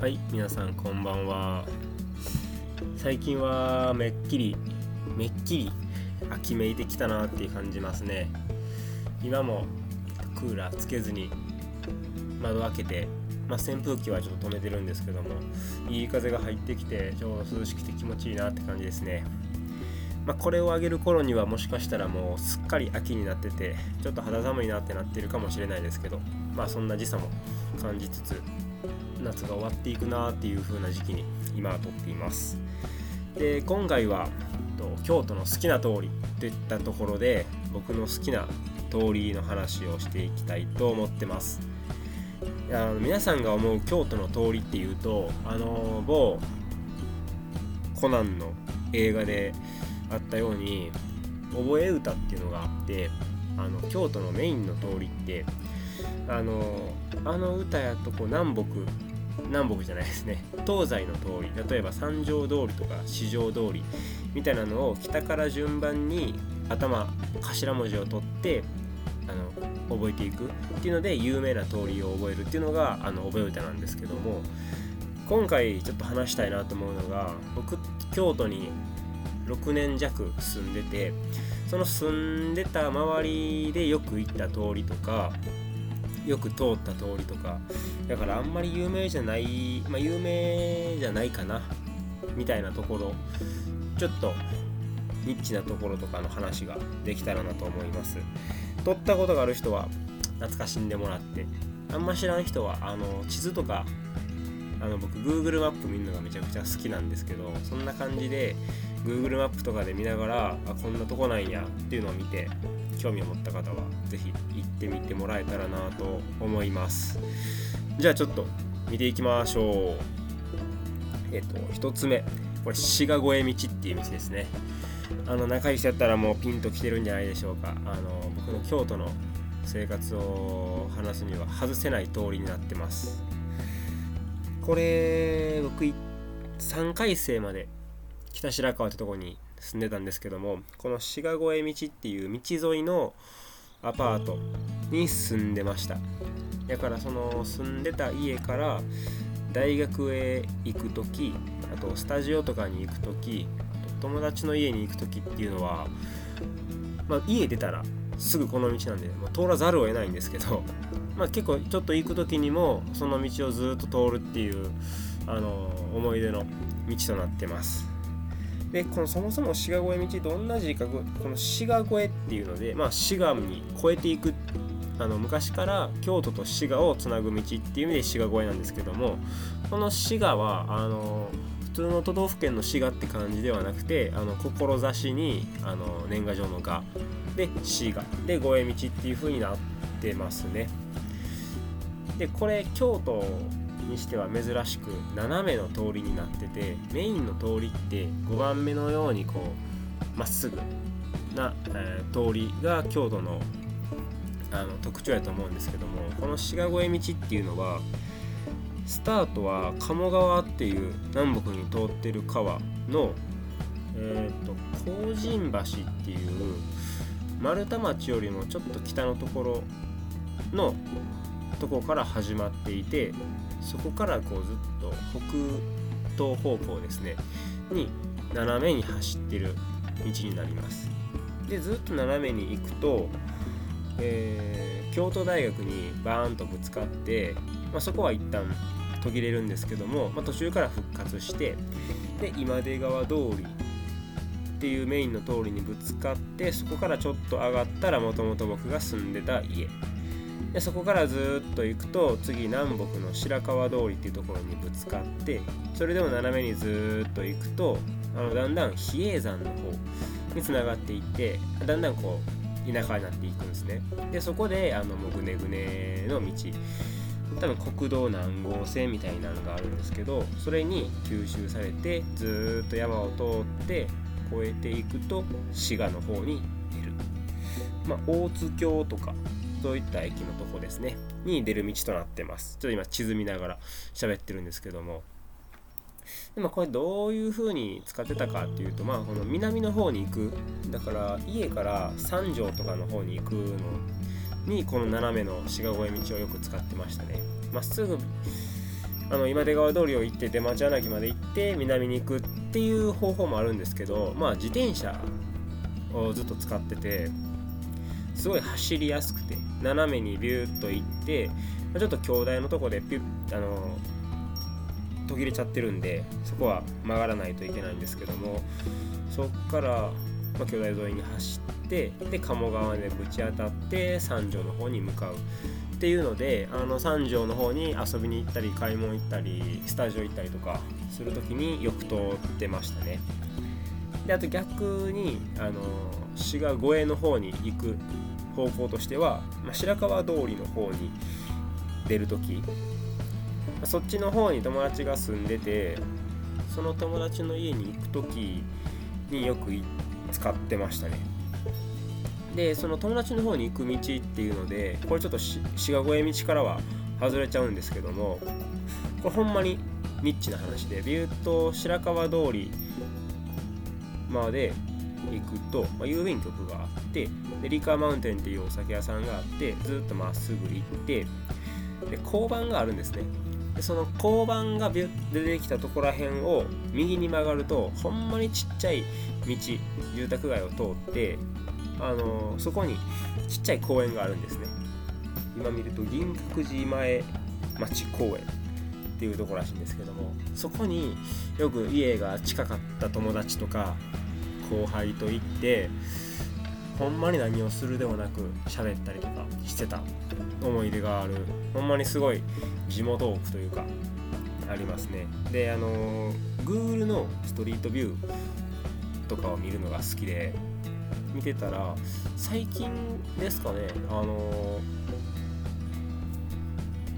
はい皆さんこんばんは。最近はめっきりめっきり秋めいてきたなっていう感じますね。今もクーラーつけずに窓開けて、まあ、扇風機はちょっと止めてるんですけどもいい風が入ってきてちょうど涼しくて気持ちいいなって感じですね。まあ、これをあげる頃にはもしかしたらもうすっかり秋になっててちょっと肌寒いなってなってるかもしれないですけどまあそんな時差も感じつつ夏が終わっていくなっていう風な時期に今はとっています。で今回は京都の好きな通りといったところで僕の好きな通りの話をしていきたいと思ってます。あの皆さんが思う京都の通りっていうとあの某コナンの映画であったように覚え歌っていうのがあってあの京都のメインの通りってあのあの歌やとこ南北南北じゃないですね。東西の通り例えば三条通りとか四条通りみたいなのを北から順番に頭頭文字を取ってあの覚えていく。っていうので有名な通りを覚えるっていうのがあの覚え歌なんですけども今回ちょっと話したいなと思うのが僕京都に6年弱住んでてその住んでた周りでよく行った通りとかよく通った通りとかだからあんまり有名じゃないまあ有名じゃないかなみたいなところちょっとニッチなところとかの話ができたらなと思います。撮ったことがある人は懐かしんでもらってあんま知らん人はあの地図とかあの僕 Google マップ見るのがめちゃくちゃ好きなんですけどそんな感じで Google マップとかで見ながらあこんなとこなんやっていうのを見て興味を持った方は是非行ってみてもらえたらなと思います。じゃあちょっと見ていきましょう。えっと1つ目。これ志賀越え道っていう道ですね。あの仲いい人やったらもうピンときてるんじゃないでしょうか。あの僕の京都の生活を話すには外せない通りになってます。これ僕3回生まで北白川ってとこに住んでたんですけどもこの志賀越え道っていう道沿いのアパートに住んでました。だからその住んでた家から大学へ行く時あとスタジオとかに行く時友達の家に行く時っていうのは、まあ、家出たらすぐこの道なんで、まあ、通らざるを得ないんですけど、まあ、結構ちょっと行く時にもその道をずっと通るっていうあの思い出の道となってます。でこのそもそも滋賀越え道どんな字かこの滋賀越えっていうので、まあ、滋賀に越えていくあの昔から京都と滋賀をつなぐ道っていう意味で滋賀越えなんですけどもこの滋賀はあの普通の都道府県の滋賀って感じではなくてあの志にあの年賀状の「が」で滋賀。で越え道っていう風になってますね。でこれ京都にしては珍しく斜めの通りになっててメインの通りって5番目のようにこうまっすぐな、えー、通りが京都のあの特徴やと思うんですけどもこの志賀越道っていうのはスタートは鴨川っていう南北に通ってる川のえっ、ー、と高神橋っていう丸太町よりもちょっと北のところのとこから始まっていてそこからこうずっと北東方向ですね。に斜めに走ってる道になります。でずっと斜めに行くとえー、京都大学にバーンとぶつかって、まあ、そこは一旦途切れるんですけども、まあ、途中から復活してで今出川通りっていうメインの通りにぶつかってそこからちょっと上がったらもともと僕が住んでた家。でそこからずっと行くと次南北の白川通りっていうところにぶつかってそれでも斜めにずっと行くとあのだんだん比叡山の方につながっていってだんだんこう田舎になっていくんですね。でそこであのもうぐねぐねの道。多分国道何号線みたいなのがあるんですけどそれに吸収されてずっと山を通って越えていくと滋賀の方に出る。まあ大津峡とかそういった駅のとこですね。に出る道となってます。ちょっと今地図見ながら喋ってるんですけども。でもこれどういう風に使ってたかっていうとまあこの南の方に行く。だから家から三条とかの方に行くのにこの斜めの志賀越え道をよく使ってましたね。まっすぐあの今出川通りを行って出町柳まで行って南に行くっていう方法もあるんですけどまあ自転車をずっと使っててすごい走りやすくて斜めにビューッと行ってちょっと兄弟のとこでピュッあの途切れちゃってるんでそこは曲がらないといけないんですけどもそっから、まあ、兄弟沿いに走ってで鴨川でぶち当たって三条の方に向かう。っていうのであの三条の方に遊びに行ったり買い物行ったりスタジオ行ったりとかする時によく通ってましたね。であと逆にあの滋賀越えの方に行く方向としては、まあ、白川通りの方に出る時そっちの方に友達が住んでてその友達の家に行く時によく使ってましたね。でその友達の方に行く道っていうのでこれちょっと滋賀越え道からは外れちゃうんですけどもこれほんまにニッチな話でビューと白川通りまで行くと、まあ、郵便局がってでリカーマウンテンっていうお酒屋さんがあってずっとまっすぐ行ってで交番があるんですね。でその交番が出てきたところら辺を右に曲がるとほんまにちっちゃい道住宅街を通ってあのそこにちっちゃい公園があるんですね。今見ると銀閣寺前町公園っていうとこらしいんですけどもそこによく家が近かった友達とか後輩と行ってほんまに何をするでもなく喋ったりとかしてた思い出がある。ほんまにすごい地元トークというかありますね。であの Google のストリートビューとかを見るのが好きで見てたら最近ですかねあの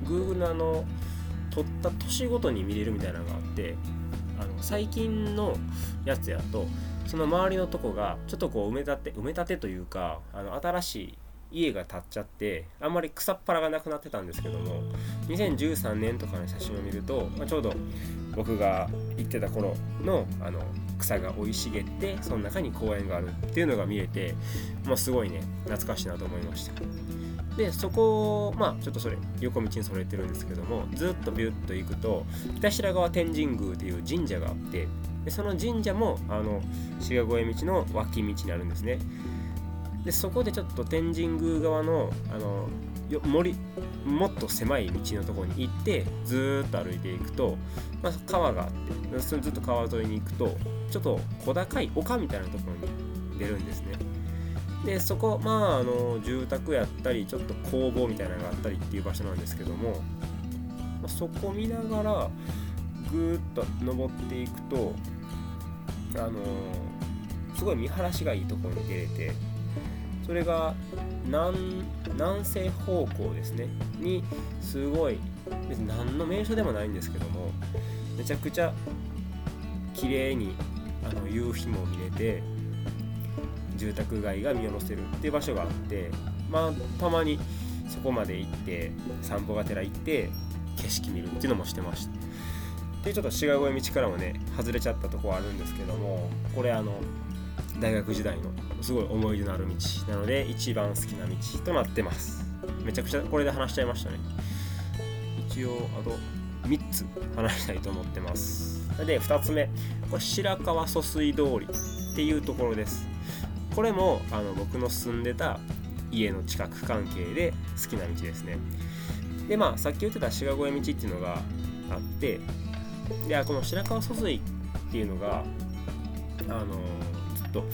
Google のあの撮った年ごとに見れるみたいなのがあってあの最近のやつやとその周りのとこがちょっとこう埋め立て埋め立てというかあの新しい家が建っちゃってあんまり草っぱらがなくなってたんですけども2013年とかの写真を見ると、まあ、ちょうど僕が行ってた頃のあの草が生い茂ってその中に公園があるっていうのが見えて、まあ、すごいね懐かしいなと思いました。でそこをまあちょっとそれ横道にそれてるんですけどもずっとビュッと行くと北白川天神宮っていう神社があってでその神社もあの志賀越え道の脇道にあるんですね。でそこでちょっと天神宮側のあの森もっと狭い道のところに行ってずっと歩いていくと、まあ、川があってそれずっと川沿いに行くとちょっと小高い丘みたいなところに出るんですね。でそこまああの住宅やったりちょっと工房みたいなのがあったりっていう場所なんですけども、まあ、そこ見ながらぐっと登っていくとあのすごい見晴らしがいいところに出れてそれが南南西方向ですねにすごい別に何の名所でもないんですけどもめちゃくちゃ綺麗にあの夕日も見れて住宅街が見下ろせるっていう場所があってまあたまにそこまで行って散歩がてら行って景色見るっていうのもしてました。でちょっと志賀越え道からもね外れちゃったとこはあるんですけどもこれあの大学時代のすごい思い出のある道なので一番好きな道となってます。めちゃくちゃこれで話しちゃいましたね。一応あと3つ話したいと思ってます。で2つ目。これ白川疎水通りっていうところです。これもあの僕の住んでた家の近く関係で好きな道ですね。でまあさっき言ってた志賀越え道っていうのがあってでこの白川疎水っていうのがあのずっと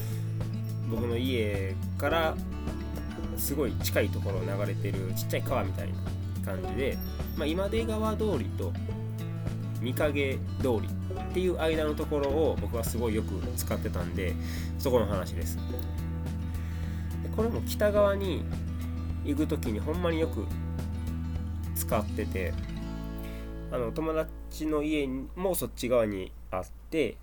僕の家からすごい近いところを流れてるちっちゃい川みたいな感じで、まあ、今出川通りと御影通りっていう間のところを僕はすごいよく使ってたんでそこの話です。でこれも北側に行く時にほんまによく使っててあの友達ちの家もそっち側にあって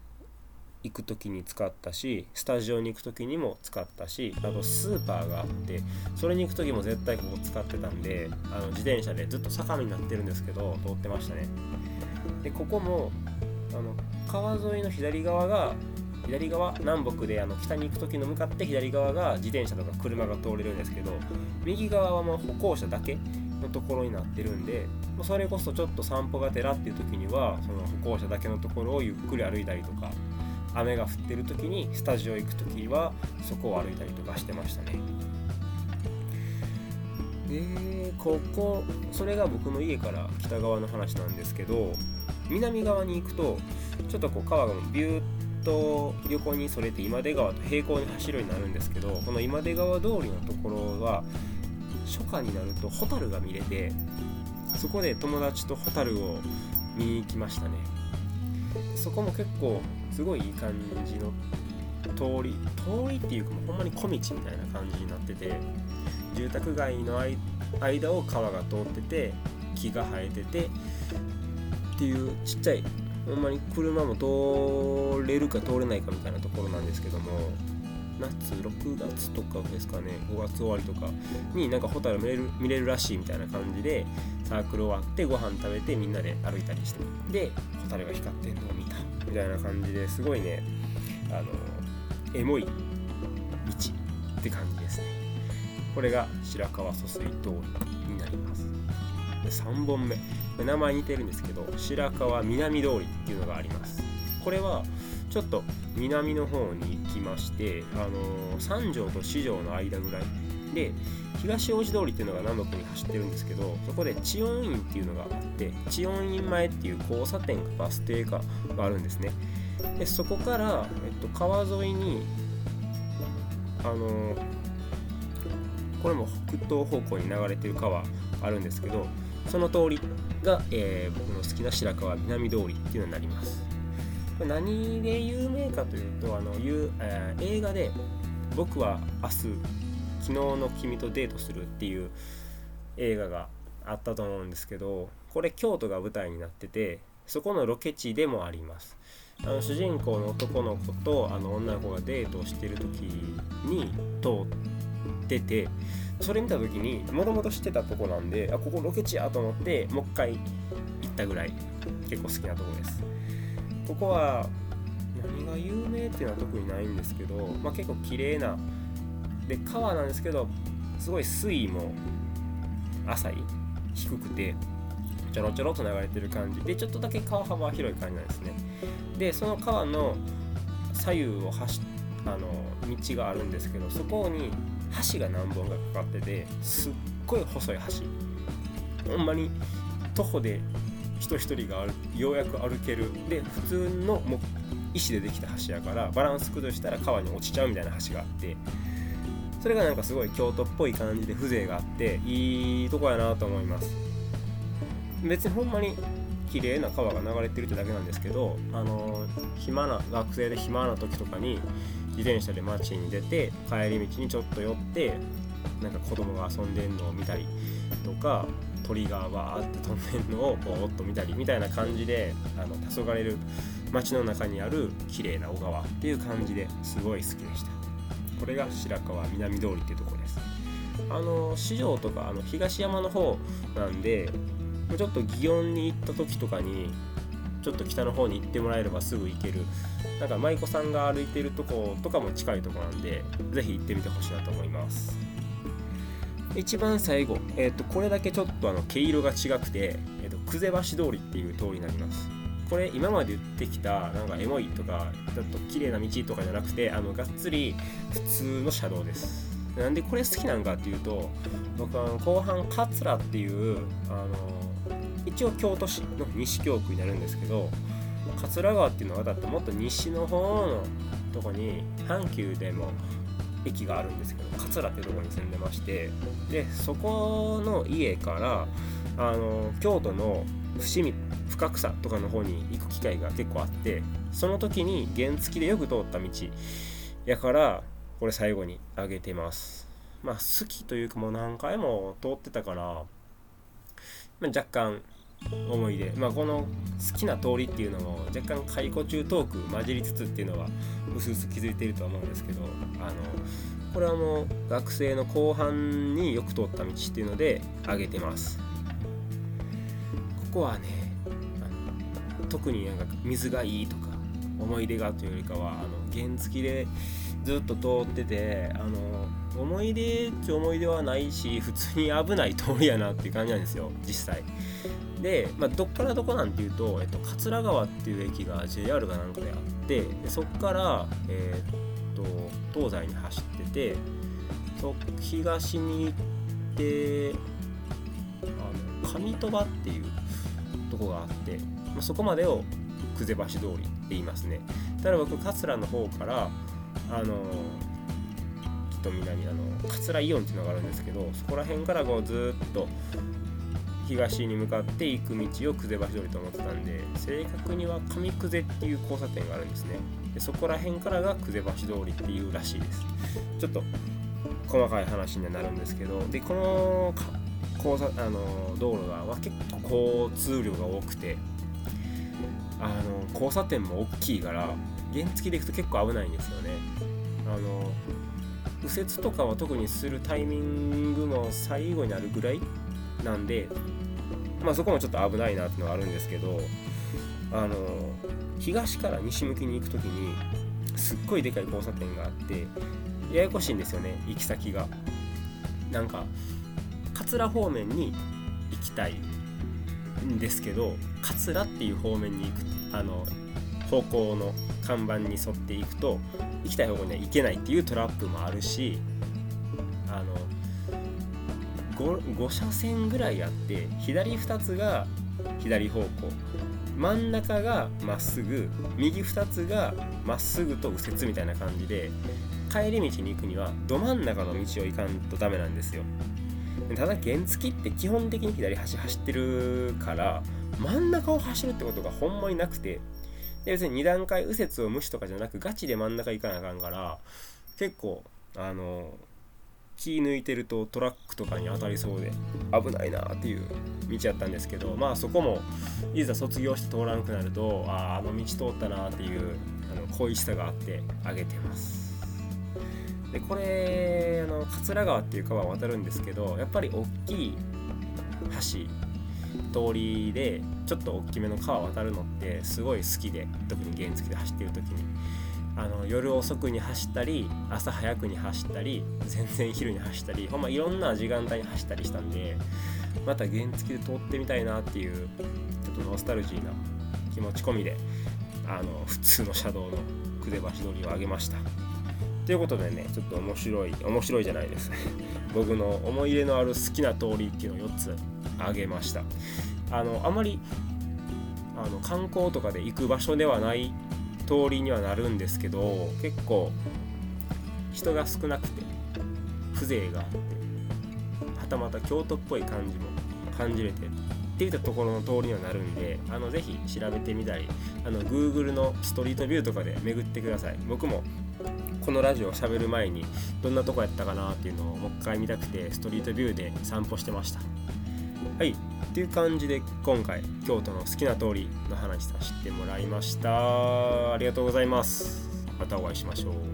行く時に使ったしスタジオに行く時にも使ったしあとスーパーがあってそれに行く時も絶対ここ使ってたんであの自転車でずっと坂になってるんですけど通ってましたね。でここもあの川沿いの左側が左側南北であの北に行く時の向かって左側が自転車とか車が通れるんですけど右側はもう歩行者だけのところになってるんでそれこそちょっと散歩がてらっていう時にはその歩行者だけのところをゆっくり歩いたりとか雨が降ってる時にスタジオ行く時はそこを歩いたりとかしてましたね。でここそれが僕の家から北側の話なんですけど南側に行くとちょっとこう川がビューッと横にそれて今出川と平行に走るようになるんですけどこの今出川通りのところは初夏になるとホタルが見れてそこで友達とホタルを見に行きましたね。そこも結構すごいいい感じの通り通りっていうかもうほんまに小道みたいな感じになってて住宅街の間を川が通ってて木が生えててっていうちっちゃいほんまに車も通れるか通れないかみたいなところなんですけども夏6月とかですかね5月終わりとかになんかホタル見れる見れるらしいみたいな感じでサークル終わってご飯食べてみんなで歩いたりしてでホタルが光ってるのを見たみたいな感じですごいねあのエモい道って感じですね。これが白川疎水通りになります。で3本目。名前似てるんですけど白川南通りっていうのがあります。これはちょっと南の方に行きましてあの三条と四条の間ぐらいで東大路通りっていうのが南北に走ってるんですけどそこで千音院っていうのがあって千音院前っていう交差点かバス停かがあるんですね。でそこから、えっと、川沿いにあのこれも北東方向に流れてる川あるんですけどその通りが、えー、僕の好きな白川南通りっていうのになります。これ何で有名かというとあの、えー、映画で「僕は明日昨日の君とデートする」っていう映画があったと思うんですけどこれ京都が舞台になっててそこのロケ地でもあります。あの主人公の男の子とあの女の子がデートをしてる時に通っててそれ見た時にもともと知ってたとこなんであここロケ地やと思ってもう一回行ったぐらい結構好きなとこです。ここは何が有名っていうのは特にないんですけど、まあ、結構綺麗なで川なんですけどすごい水位も浅い低くてちょろちょろと流れてる感じ。でちょっとだけ川幅は広い感じなんですね。でその川の左右を走あの道があるんですけどそこに橋が何本かかかっててすっごい細い橋。ほんまに徒歩で人一人がようやく歩ける。で普通のも石でできた橋やからバランス崩したら川に落ちちゃうみたいな橋があってそれがなんかすごい京都っぽい感じで風情があっていいとこやなと思います。別にほんまに綺麗な川が流れてるってだけなんですけどあの暇な学生で暇な時とかに自転車で街に出て帰り道にちょっと寄ってなんか子供が遊んでんのを見たりとか鳥がわーって飛んでんのをぼーっと見たりみたいな感じであの黄昏れる街の中にある綺麗な小川っていう感じですごい好きでした。これが白川南通りっていうとこです。あの市場とかあの東山の方なんでちょっと祇園に行った時とかにちょっと北の方に行ってもらえればすぐ行ける。なんか舞妓さんが歩いてるとことかも近いとこなんで是非行ってみてほしいなと思います。一番最後、えーと、これだけちょっとあの毛色が違くて、えーと、久世橋通りっていう通りになります。これ今まで言ってきたなんかエモいとかちょっと綺麗な道とかじゃなくてあのがっつり普通の車道です。なんでこれ好きなんかっていうと僕は後半桂っていうあの一応京都市の西京区になるんですけど桂川っていうのは渡ってもっと西の方のとこに阪急でも駅があるんですけど桂ってとこに住んでましてでそこの家からあの京都の伏見深草とかの方に行く機会が結構あってその時に原付でよく通った道やからこれ最後にあげてます。まあ好きというかもう何回も通ってたから、まあ、若干思い出、まあ、この好きな通りっていうのも若干解雇中トーク混じりつつっていうのはうすうす気づいているとは思うんですけどあのこれはもう学生の後半によく通った道っていうので挙げてます。ここはね特になんか水がいいとか思い出がというよりかはあの原付でずっと通っててあの思い出っちゃ思い出はないし普通に危ない通りやなっていう感じなんですよ実際。で、まあ、どっからどこなんていうと、えっと、桂川っていう駅が JR がなんかであってでそっから、えー、っと東西に走っててそ東に行ってあの上鳥羽っていうとこがあって、まあ、そこまでを久世橋通りって言いますね。ただ僕桂の方からあのと南あの桂イオンっていうのがあるんですけどそこら辺からこうずっと東に向かって行く道を久世橋通りと思ってたんで正確には上久世っていう交差点があるんですね。でそこら辺からが久世橋通りっていうらしいです。ちょっと細かい話にはなるんですけどでこの交差あの道路が結構交通量が多くてあの交差点も大きいから原付で行くと結構危ないんですよね。あの右折とかは特にするタイミングの最後になるぐらいなんでまあそこもちょっと危ないなっていうのはあるんですけどあの東から西向きに行く時にすっごいでかい交差点があってややこしいんですよね行き先が。なんか桂方面に行きたいんですけど桂っていう方面に行くあの方向の看板に沿っていくと行きたい方向には行けないっていうトラップもあるしあの 5, 5車線ぐらいあって左2つが左方向。真ん中がまっすぐ右2つがまっすぐと右折みたいな感じで帰り道に行くにはど真ん中の道を行かんとダメなんですよ。ただ原付って基本的に左端走ってるから真ん中を走るってことがほんまになくてで別に2段階右折を無視とかじゃなくガチで真ん中行かなあかんから結構あの気抜いてるとトラックとかに当たりそうで危ないなっていう道やったんですけどまあそこもいざ卒業して通らなくなるとあああの道通ったなっていうあの恋しさがあってあげてます。でこれあの桂川っていう川を渡るんですけどやっぱり大きい橋通りでちょっと大きめの川を渡るのってすごい好きで特に原付で走ってる時に。あの夜遅くに走ったり朝早くに走ったり全然昼に走ったりほんまいろんな時間帯に走ったりしたんでまた原付で通ってみたいなっていうちょっとノスタルジーな気持ち込みであの普通の車道の久世橋通りを上げました。ということでねちょっと面白い面白いじゃないです。僕の思い入れのある好きな通りっていうのを4つ挙げました。あのあまりあの観光とかで行く場所ではない通りにはなるんですけど結構人が少なくて風情があってはたまた京都っぽい感じも感じれてっていったところの通りにはなるんであのぜひ調べてみたりあの Google のストリートビューとかで巡ってください。僕もこのラジオを喋る前にどんなとこやったかなっていうのをもう一回見たくてストリートビューで散歩してました。はい。っていう感じで今回京都の好きな通りの話させてもらいました。ありがとうございます。またお会いしましょう。